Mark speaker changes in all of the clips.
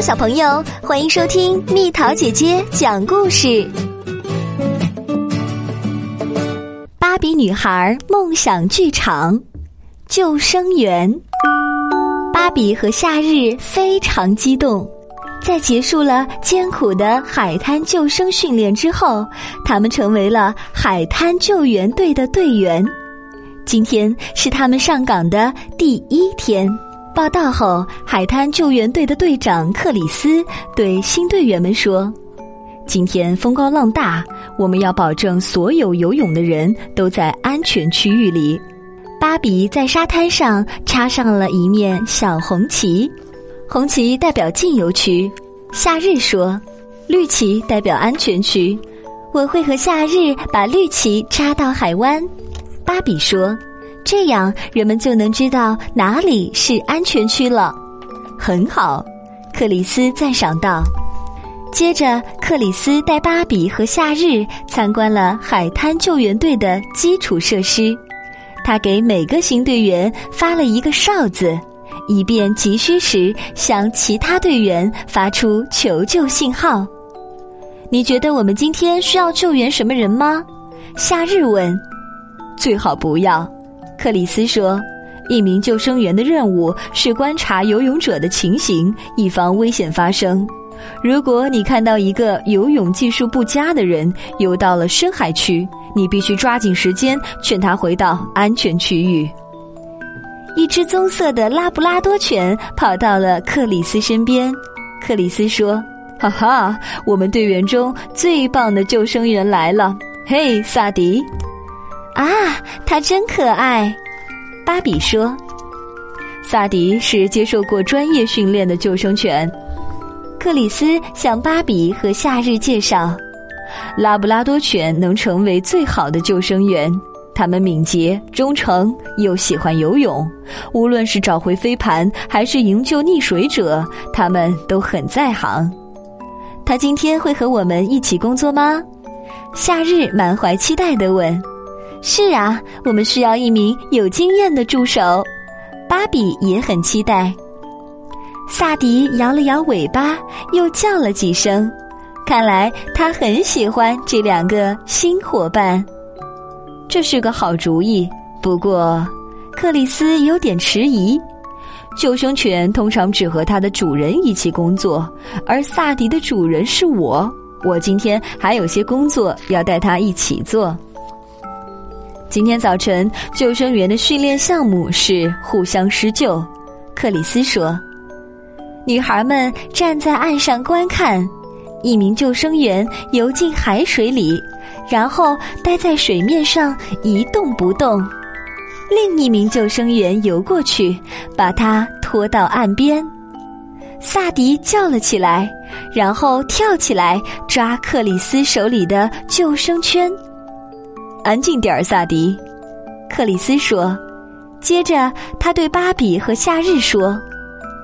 Speaker 1: 小朋友，欢迎收听蜜桃姐姐讲故事。芭比女孩梦想剧场，救生员。芭比和夏日非常激动，在结束了艰苦的海滩救生训练之后，他们成为了海滩救援队的队员。今天是他们上岗的第一天。报道后，海滩救援队的队长克里斯对新队员们说：“今天风高浪大，我们要保证所有游泳的人都在安全区域里。”芭比在沙滩上插上了一面小红旗，红旗代表禁游区。夏日说：“绿旗代表安全区，我会和夏日把绿旗插到海湾。”芭比说。这样人们就能知道哪里是安全区了。很好，克里斯赞赏道。接着，克里斯带芭比和夏日参观了海滩救援队的基础设施。他给每个新队员发了一个哨子，以便急需时向其他队员发出求救信号。你觉得我们今天需要救援什么人吗？夏日问。最好不要。克里斯说：“一名救生员的任务是观察游泳者的情形，以防危险发生。如果你看到一个游泳技术不佳的人游到了深海区，你必须抓紧时间劝他回到安全区域。”一只棕色的拉布拉多犬跑到了克里斯身边。克里斯说：“哈哈，我们队员中最棒的救生员来了！嘿，萨迪。”啊，它真可爱，芭比说。萨迪是接受过专业训练的救生犬。克里斯向芭比和夏日介绍，拉布拉多犬能成为最好的救生员。它们敏捷、忠诚又喜欢游泳，无论是找回飞盘还是营救溺水者，它们都很在行。他今天会和我们一起工作吗？夏日满怀期待地问。是啊，我们需要一名有经验的助手。芭比也很期待。萨迪摇了摇尾巴，又叫了几声，看来他很喜欢这两个新伙伴。这是个好主意。不过，克里斯有点迟疑。救生犬通常只和它的主人一起工作，而萨迪的主人是我。我今天还有些工作要带他一起做。今天早晨，救生员的训练项目是互相施救。克里斯说：“女孩们站在岸上观看，一名救生员游进海水里，然后待在水面上一动不动。另一名救生员游过去，把他拖到岸边。萨迪叫了起来，然后跳起来抓克里斯手里的救生圈。”安静点儿，萨迪，克里斯说。接着，他对芭比和夏日说：“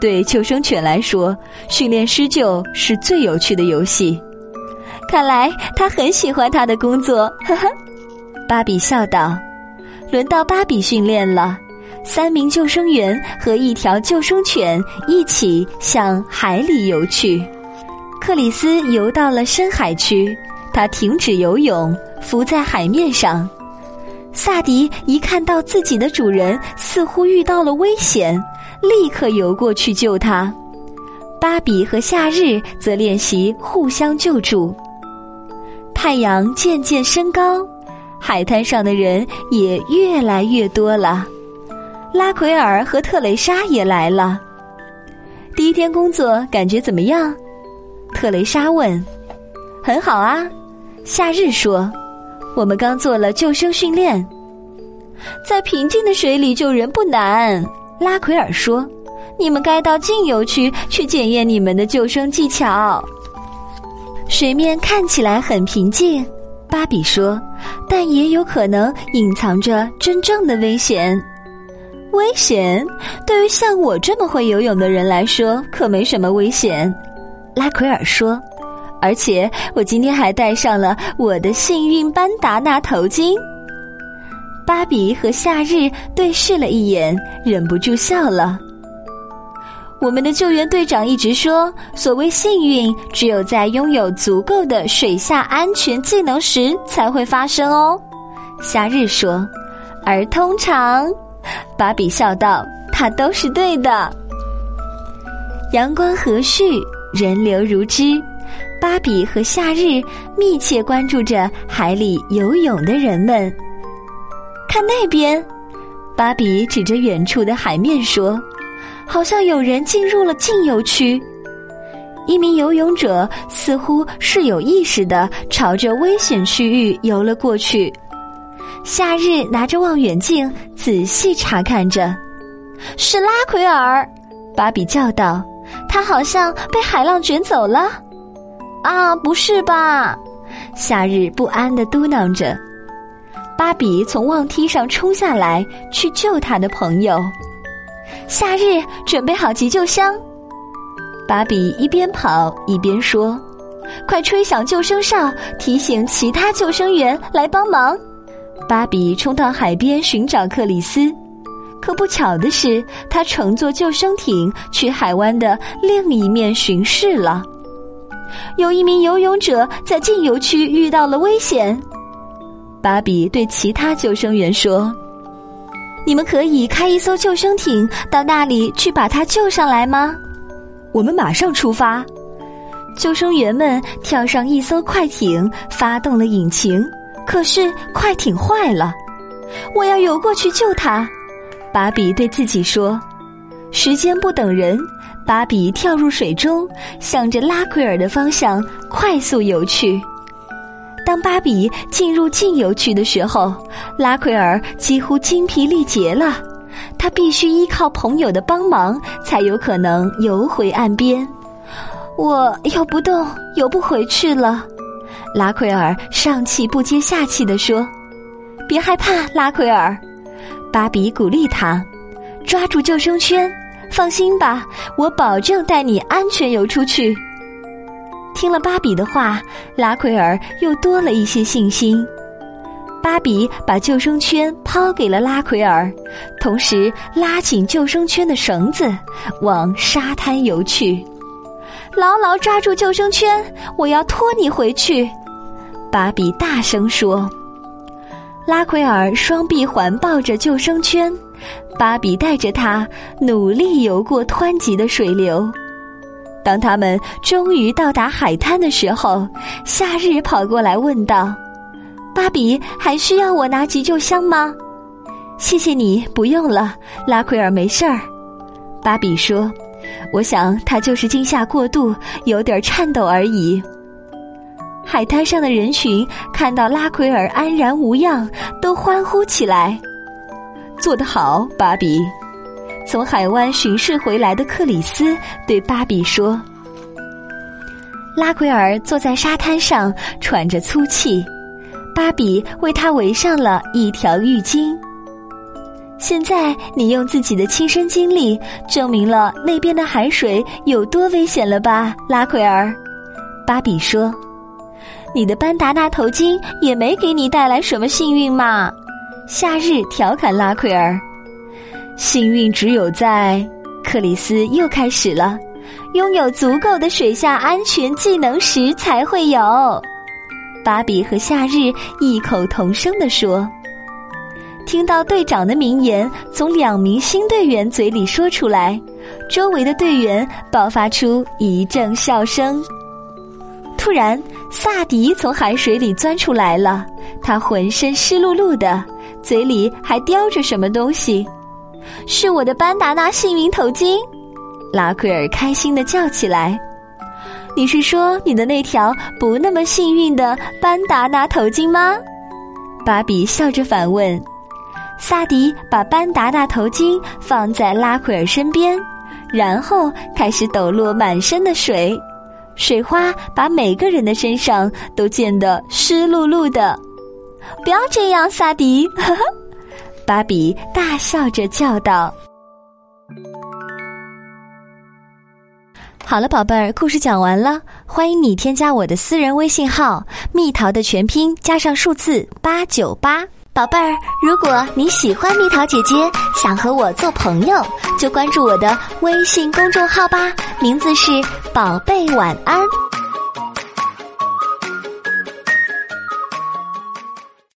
Speaker 1: 对救生犬来说，训练施救是最有趣的游戏。看来他很喜欢他的工作。”呵呵，芭比笑道：“轮到芭比训练了。”三名救生员和一条救生犬一起向海里游去。克里斯游到了深海区，他停止游泳。浮在海面上，萨迪一看到自己的主人似乎遇到了危险，立刻游过去救他。芭比和夏日则练习互相救助。太阳渐渐升高，海滩上的人也越来越多了。拉奎尔和特蕾莎也来了。第一天工作感觉怎么样？特蕾莎问。很好啊，夏日说。我们刚做了救生训练，在平静的水里救人不难。拉奎尔说：“你们该到静游区去检验你们的救生技巧。”水面看起来很平静，芭比说：“但也有可能隐藏着真正的危险。危险对于像我这么会游泳的人来说，可没什么危险。”拉奎尔说。而且我今天还戴上了我的幸运班达纳头巾。芭比和夏日对视了一眼，忍不住笑了。我们的救援队长一直说，所谓幸运，只有在拥有足够的水下安全技能时才会发生哦。夏日说，而通常，芭比笑道，他都是对的。阳光和煦，人流如织，芭比和夏日密切关注着海里游泳的人们。看那边，芭比指着远处的海面说。好像有人进入了禁游区，一名游泳者似乎是有意识的朝着危险区域游了过去。夏日拿着望远镜仔细查看着，是拉奎尔，芭比叫道：“他好像被海浪卷走了。”啊，不是吧？夏日不安的嘟囔着。芭比从望梯上冲下来去救他的朋友。夏日准备好急救箱，芭比一边跑一边说：“快吹响救生哨，提醒其他救生员来帮忙。”芭比冲到海边寻找克里斯，可不巧的是，他乘坐救生艇去海湾的另一面巡视了。有一名游泳者在禁游区遇到了危险，芭比对其他救生员说。你们可以开一艘救生艇到那里去把他救上来吗？我们马上出发。救生员们跳上一艘快艇，发动了引擎。可是快艇坏了，我要游过去救他。芭比对自己说：“时间不等人。”芭比跳入水中，向着拉奎尔的方向快速游去。当芭比进入禁游区的时候，拉奎尔几乎精疲力竭了，他必须依靠朋友的帮忙才有可能游回岸边。我游不动，游不回去了。拉奎尔上气不接下气地说：“别害怕，拉奎尔。”芭比鼓励他：“抓住救生圈，放心吧，我保证带你安全游出去。”听了芭比的话，拉奎尔又多了一些信心。芭比把救生圈抛给了拉奎尔，同时拉紧救生圈的绳子，往沙滩游去。牢牢抓住救生圈，我要拖你回去！芭比大声说。拉奎尔双臂环抱着救生圈，芭比带着他努力游过湍急的水流。当他们终于到达海滩的时候，夏日跑过来问道：“芭比，还需要我拿急救箱吗？”“谢谢你，不用了。”拉奎尔没事儿。芭比说：“我想他就是惊吓过度，有点颤抖而已。”海滩上的人群看到拉奎尔安然无恙，都欢呼起来：“做得好，芭比！”从海湾巡视回来的克里斯对芭比说：“拉奎尔坐在沙滩上喘着粗气，芭比为他围上了一条浴巾。现在你用自己的亲身经历证明了那边的海水有多危险了吧，拉奎尔？”芭比说：“你的班达纳头巾也没给你带来什么幸运嘛。”夏日调侃拉奎尔。幸运只有在克里斯又开始了，拥有足够的水下安全技能时才会有。芭比和夏日异口同声地说。听到队长的名言从两名新队员嘴里说出来，周围的队员爆发出一阵笑声。突然，萨迪从海水里钻出来了，他浑身湿漉漉的，嘴里还叼着什么东西。是我的班达纳幸运头巾，拉奎尔开心的叫起来。你是说你的那条不那么幸运的班达纳头巾吗？芭比笑着反问。萨迪把班达纳头巾放在拉奎尔身边，然后开始抖落满身的水，水花把每个人的身上都溅得湿漉漉的。不要这样，萨迪。呵 呵芭比大笑着叫道：“好了，宝贝儿，故事讲完了。欢迎你添加我的私人微信号‘蜜桃’的全拼加上数字八九八。”宝贝儿，如果你喜欢蜜桃姐姐，想和我做朋友，就关注我的微信公众号吧，名字是“宝贝晚安”。